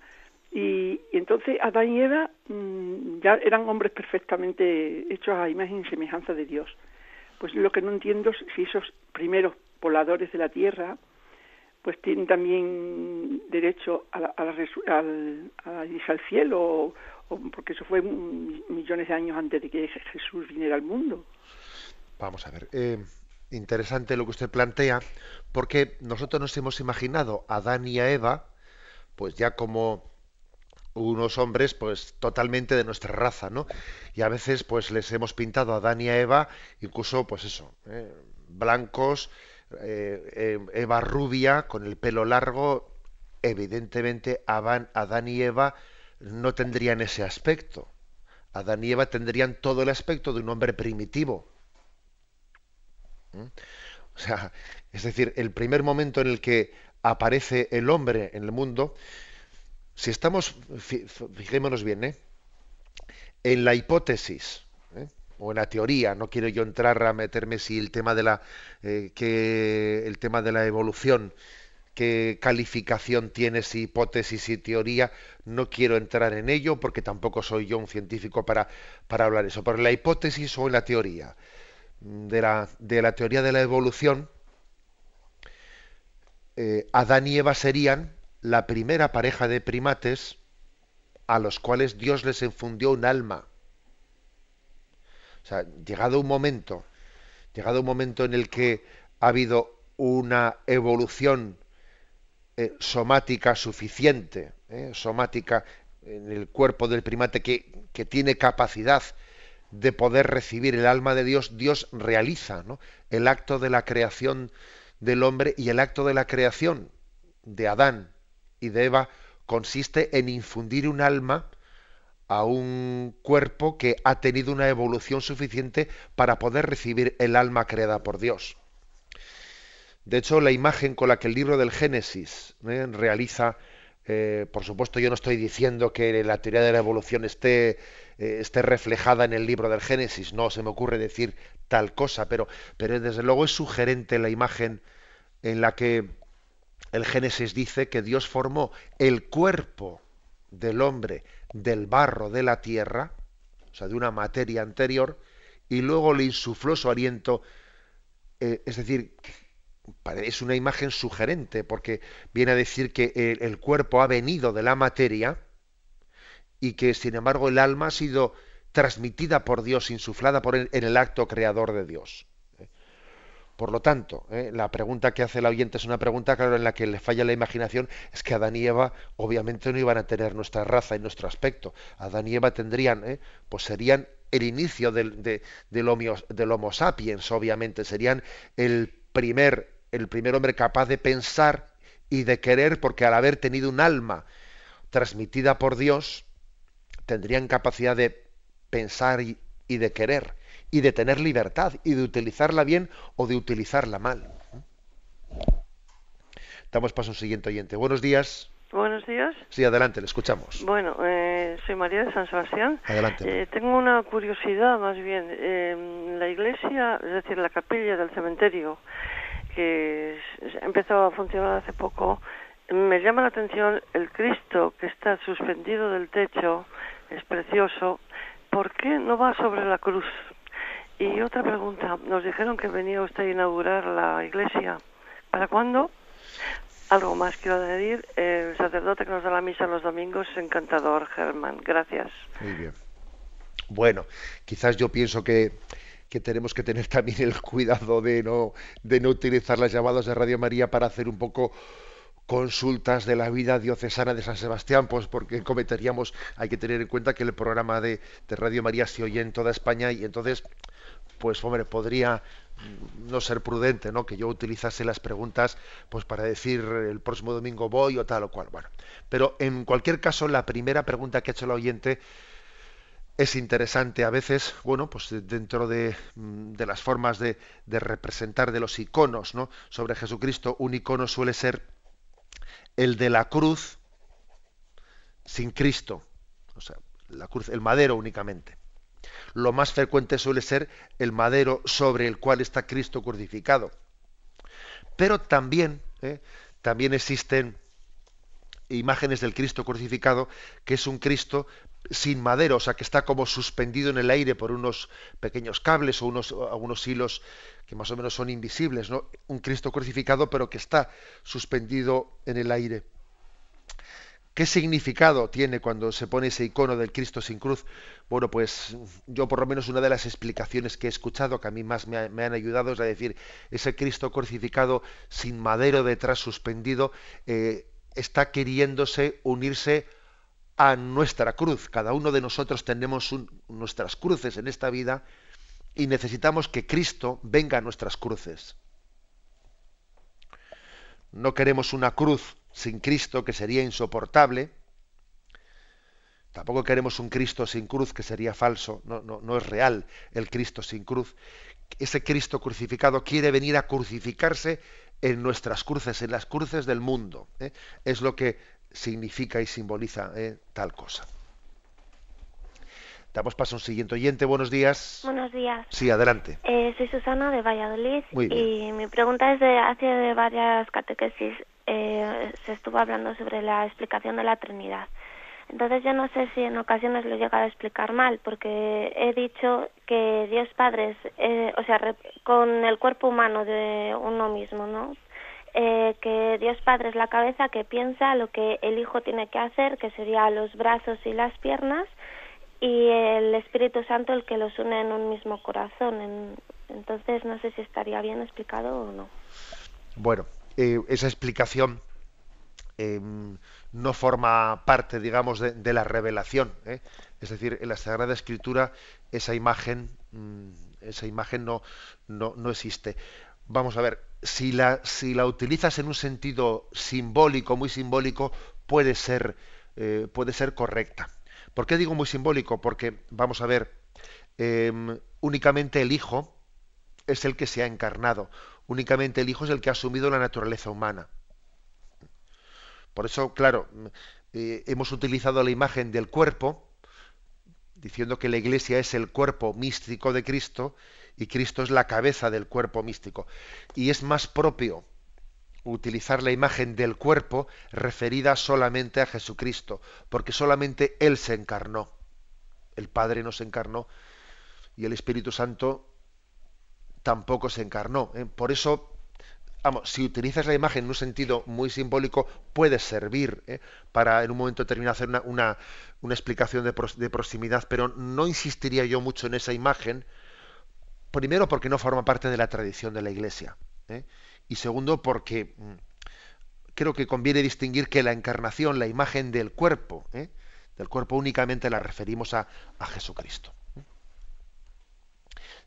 Y, entonces Adán y Eva mm, ya eran hombres perfectamente hechos a imagen y semejanza de Dios. Pues lo que no entiendo es si esos primeros pobladores de la tierra pues tienen también derecho a, al, irse al cielo, o, porque eso fue millones de años antes de que Jesús viniera al mundo. Vamos a ver, eh, interesante lo que usted plantea, porque nosotros nos hemos imaginado a Adán y a Eva, pues ya como unos hombres pues totalmente de nuestra raza, ¿no? Y a veces pues les hemos pintado a Dan y a Eva, incluso pues eso, ¿eh? blancos, eh, eh, Eva rubia, con el pelo largo, evidentemente Adán y Eva no tendrían ese aspecto. Adán y Eva tendrían todo el aspecto de un hombre primitivo. O sea, es decir, el primer momento en el que aparece el hombre en el mundo, si estamos, fijémonos bien, ¿eh? en la hipótesis ¿eh? o en la teoría, no quiero yo entrar a meterme si el tema de la eh, que el tema de la evolución, qué calificación tiene si hipótesis y teoría, no quiero entrar en ello porque tampoco soy yo un científico para, para hablar eso. Pero en la hipótesis o en la teoría de la, de la teoría de la evolución, Adán y Eva serían la primera pareja de primates a los cuales Dios les infundió un alma. O sea, llegado un momento, llegado un momento en el que ha habido una evolución eh, somática suficiente, eh, somática en el cuerpo del primate que, que, tiene capacidad de poder recibir el alma de Dios, Dios realiza el acto de la creación del hombre y el acto de la creación de Adán y de Eva consiste en infundir un alma a un cuerpo que ha tenido una evolución suficiente para poder recibir el alma creada por Dios. De hecho, la imagen con la que el libro del Génesis ¿eh? realiza, eh, por supuesto, yo no estoy diciendo que la teoría de la evolución esté, eh, esté reflejada en el libro del Génesis, no se me ocurre decir tal cosa, pero, pero desde luego es sugerente la imagen en la que el Génesis dice que Dios formó el cuerpo del hombre del barro de la tierra, o sea, de una materia anterior, y luego le insufló su aliento, es decir, es una imagen sugerente porque viene a decir que el, cuerpo ha venido de la materia y que sin embargo el alma ha sido transmitida por Dios, insuflada por él en el acto creador de Dios. Por lo tanto, ¿eh? la pregunta que hace el oyente es una pregunta claro en la que le falla la imaginación, es que Adán y Eva obviamente no iban a tener nuestra raza y nuestro aspecto. Adán y Eva tendrían, ¿eh? pues serían el inicio del, homo, del Homo sapiens, obviamente, serían el primer el primer hombre capaz de pensar y de querer, porque al haber tenido un alma transmitida por Dios, tendrían capacidad de pensar y, de querer, y de tener libertad, y de utilizarla bien o de utilizarla mal. Damos paso al siguiente oyente. Buenos días. Buenos días. Sí, adelante, le escuchamos. Bueno, eh, soy María de San Sebastián. Adelante. Eh, tengo una curiosidad, más bien. Eh, la iglesia, es decir, la capilla del cementerio, que empezó a funcionar hace poco, me llama la atención el Cristo que está suspendido del techo, es precioso. ¿Por qué no va sobre la cruz? Y otra pregunta, nos dijeron que venía usted a inaugurar la iglesia. ¿Para cuándo? Algo más quiero añadir. El sacerdote que nos da la misa los domingos es encantador, Germán. Gracias. Muy bien. Bueno, quizás yo pienso que que tenemos que tener también el cuidado de no, de no utilizar las llamadas de Radio María para hacer un poco consultas de la vida diocesana de San Sebastián, pues porque cometeríamos, hay que tener en cuenta que el programa de, de Radio María se oye en toda España y entonces, pues hombre, podría no ser prudente, ¿no? Que yo utilizase las preguntas, pues para decir el próximo domingo voy o tal o cual. Bueno, pero en cualquier caso, la primera pregunta que ha hecho el oyente es interesante a veces, bueno, pues dentro de, mm, de las formas de, de, representar de los iconos, ¿no? Sobre Jesucristo, un icono suele ser el de la cruz sin Cristo, o sea, la cruz, el madero únicamente. Lo más frecuente suele ser el madero sobre el cual está Cristo crucificado. Pero también, ¿eh? también existen imágenes del Cristo crucificado, que es un Cristo sin madera, o sea, que está como suspendido en el aire por unos pequeños cables o unos, hilos que más o menos son invisibles, ¿no? Un Cristo crucificado, pero que está suspendido en el aire. ¿Qué significado tiene cuando se pone ese icono del Cristo sin cruz? Bueno, pues yo por lo menos una de las explicaciones que he escuchado, que a mí más me, han ayudado, es decir, ese Cristo crucificado sin madero detrás suspendido, eh, está queriéndose unirse a nuestra cruz. Cada uno de nosotros tenemos nuestras cruces en esta vida y necesitamos que Cristo venga a nuestras cruces. No queremos una cruz sin Cristo que sería insoportable. Tampoco queremos un Cristo sin cruz que sería falso. No, no, no es real el Cristo sin cruz. Ese Cristo crucificado quiere venir a crucificarse en nuestras cruces, en las cruces del mundo. ¿eh? Es lo que significa y simboliza ¿eh? tal cosa. Damos paso a un siguiente oyente. Buenos días. Buenos días. Sí, adelante. Eh, soy Susana de Valladolid y mi pregunta es de hace varias catequesis se estuvo hablando sobre la explicación de la Trinidad. Entonces yo no sé si en ocasiones lo he llegado a explicar mal, porque he dicho que Dios Padre, eh, o sea, con el cuerpo humano de uno mismo, ¿no? Eh, que Dios Padre es la cabeza que piensa lo que el Hijo tiene que hacer, que sería los brazos y las piernas, y el Espíritu Santo el que los une en un mismo corazón. entonces no sé si estaría bien explicado o no. Bueno, eh, esa explicación em, no forma parte, digamos, de, la revelación. ¿eh? Es decir, en la Sagrada Escritura esa imagen, mm, esa imagen no, no, no, existe. Vamos a ver, si la, utilizas en un sentido simbólico, muy simbólico, puede ser, eh, puede ser correcta. ¿Por qué digo muy simbólico? Porque, vamos a ver, em, únicamente el Hijo es el que se ha encarnado, únicamente el Hijo es el que ha asumido la naturaleza humana. Por eso, claro, eh, hemos utilizado la imagen del cuerpo, diciendo que la Iglesia es el cuerpo místico de Cristo y Cristo es la cabeza del cuerpo místico. Y es más propio utilizar la imagen del cuerpo referida solamente a Jesucristo, porque solamente Él se encarnó. El Padre no se encarnó y el Espíritu Santo tampoco se encarnó. ¿eh? Por eso, vamos, si utilizas la imagen en un sentido muy simbólico, puede servir ¿eh? para en un momento determinado hacer una, una, explicación de, proximidad, pero no insistiría yo mucho en esa imagen, primero porque no forma parte de la tradición de la Iglesia. ¿eh? y segundo porque mm, creo que conviene distinguir que la encarnación, la imagen del cuerpo, ¿eh? del cuerpo únicamente la referimos a, Jesucristo.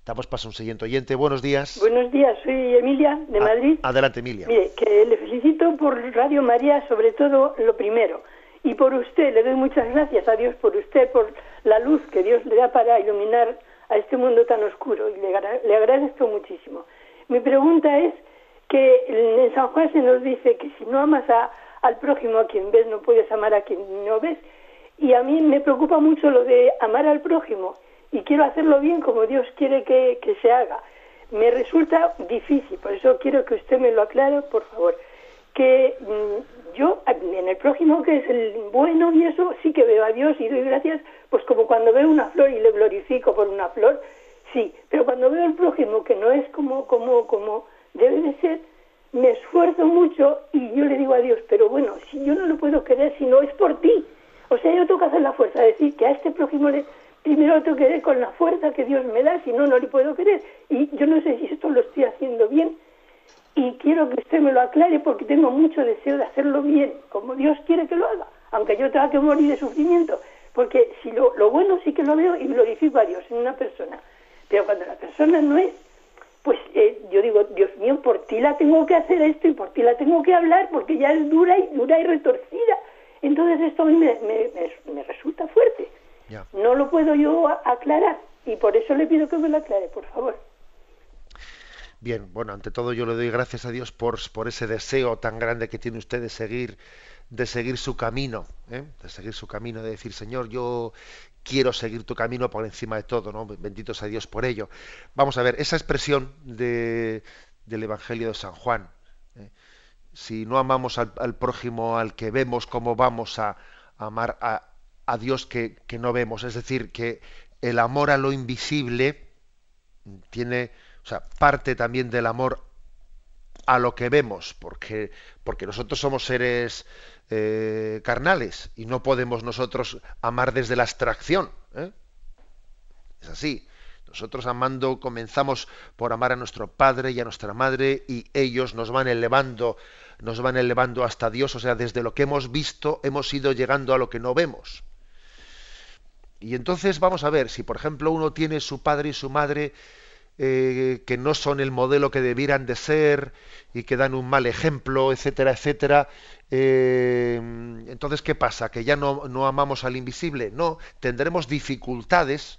Damos paso a un siguiente oyente. Buenos días. Buenos días, soy Emilia de Madrid. Adelante, Emilia. Mire, que le felicito por Radio María, sobre todo lo primero. Y por usted, le doy muchas gracias a Dios por usted, por la luz que Dios le da para iluminar a este mundo tan oscuro. Y le, le agradezco muchísimo. Mi pregunta es, que en San Juan se nos dice que si no amas al prójimo a quien ves, no puedes amar a quien no ves. Y a mí me preocupa mucho lo de amar al prójimo y quiero hacerlo bien como Dios quiere que, se haga. Me resulta difícil, por eso quiero que usted me lo aclare, por favor. Que mm, yo, en el prójimo que es el bueno y eso, sí que veo a Dios y doy gracias, pues como cuando veo una flor y le glorifico por una flor, sí, pero cuando veo al prójimo que no es como, como, como, debe de ser, me esfuerzo mucho y yo le digo a Dios, pero bueno, si yo no lo puedo querer, si no es por ti. O sea, yo tengo que hacer la fuerza, decir que a este prójimo le, primero lo tengo que querer con la fuerza que Dios me da, si no, no le puedo querer. Y yo no sé si esto lo estoy haciendo bien y quiero que usted me lo aclare porque tengo mucho deseo de hacerlo bien, como Dios quiere que lo haga, aunque yo tenga que morir de sufrimiento. Porque si lo, lo bueno sí que lo veo y glorifico a Dios en una persona. Pero cuando la persona no es pues eh, yo digo, Dios mío, por ti la tengo que hacer esto y por ti la tengo que hablar porque ya es dura y dura y retorcida. Entonces esto a mí me, resulta fuerte. No lo puedo yo aclarar y por eso le pido que me lo aclare, por favor. Bien, bueno, ante todo yo le doy gracias a Dios por, por ese deseo tan grande que tiene usted de seguir de seguir su camino, ¿eh? de seguir su camino, de decir, Señor, yo quiero seguir tu camino por encima de todo, ¿no? Bendito sea Dios por ello. Vamos a ver, esa expresión de, del Evangelio de San Juan, ¿eh? si no amamos al, prójimo al que vemos, ¿cómo vamos a, amar a, a Dios que, que, no vemos? Es decir, que el amor a lo invisible tiene, o sea, parte también del amor a lo que vemos, porque, porque nosotros somos seres eh, carnales y no podemos nosotros amar desde la abstracción. ¿eh? Es así. Nosotros amando comenzamos por amar a nuestro padre y a nuestra madre y ellos nos van elevando, nos van elevando hasta Dios, o sea, desde lo que hemos visto hemos ido llegando a lo que no vemos. Y entonces vamos a ver si por ejemplo uno tiene su padre y su madre eh, que no son el modelo que debieran de ser y que dan un mal ejemplo, etcétera, etcétera. Eh, entonces, ¿qué pasa? ¿Que ya no, no amamos al invisible? No, tendremos dificultades,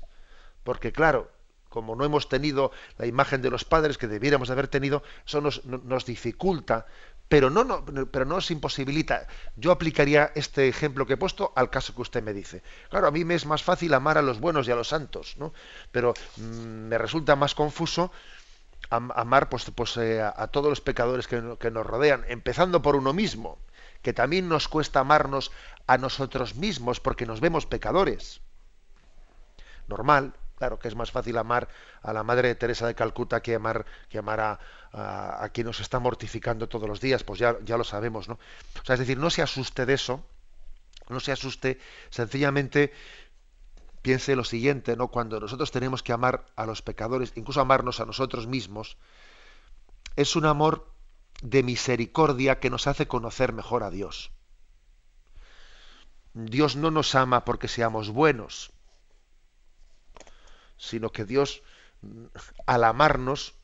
porque claro, como no hemos tenido la imagen de los padres que debiéramos haber tenido, eso nos, nos dificulta pero no, no, pero no nos imposibilita. Yo aplicaría este ejemplo que he puesto al caso que usted me dice. Claro, a mí me es más fácil amar a los buenos y a los santos, ¿no? Pero mm, me resulta más confuso amar pues, pues eh, a, todos los pecadores que, que nos rodean, empezando por uno mismo, que también nos cuesta amarnos a nosotros mismos porque nos vemos pecadores. Normal, Claro que es más fácil amar a la Madre de Teresa de Calcuta que amar, que amar a, quien nos está mortificando todos los días, pues ya, ya lo sabemos, ¿no? O sea, es decir, no se asuste de eso, no se asuste, sencillamente piense lo siguiente, ¿no? Cuando nosotros tenemos que amar a los pecadores, incluso amarnos a nosotros mismos, es un amor de misericordia que nos hace conocer mejor a Dios. Dios no nos ama porque seamos buenos, sino que Dios, al amarnos,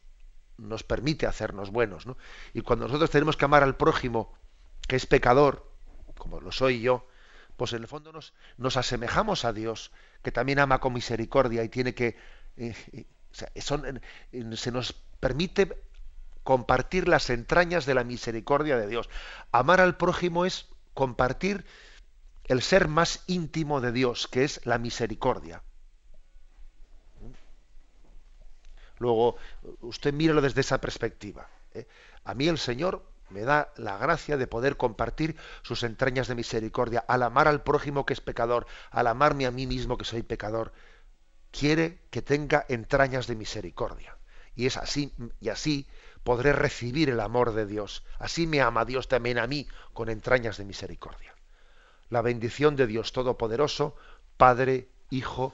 nos permite hacernos buenos. Y cuando nosotros tenemos que amar al prójimo, que es pecador, como lo soy yo, pues en el fondo nos, nos asemejamos a Dios, que también ama con misericordia y tiene que... Eh, eh, se nos permite compartir las entrañas de la misericordia de Dios. Amar al prójimo es compartir el ser más íntimo de Dios, que es la misericordia. Luego, usted mírelo desde esa perspectiva. ¿eh? A mí el Señor me da la gracia de poder compartir sus entrañas de misericordia, al amar al prójimo que es pecador, al amarme a mí mismo que soy pecador. Quiere que tenga entrañas de misericordia. Y es así, y así podré recibir el amor de Dios. Así me ama Dios también a mí con entrañas de misericordia. La bendición de Dios Todopoderoso, Padre, Hijo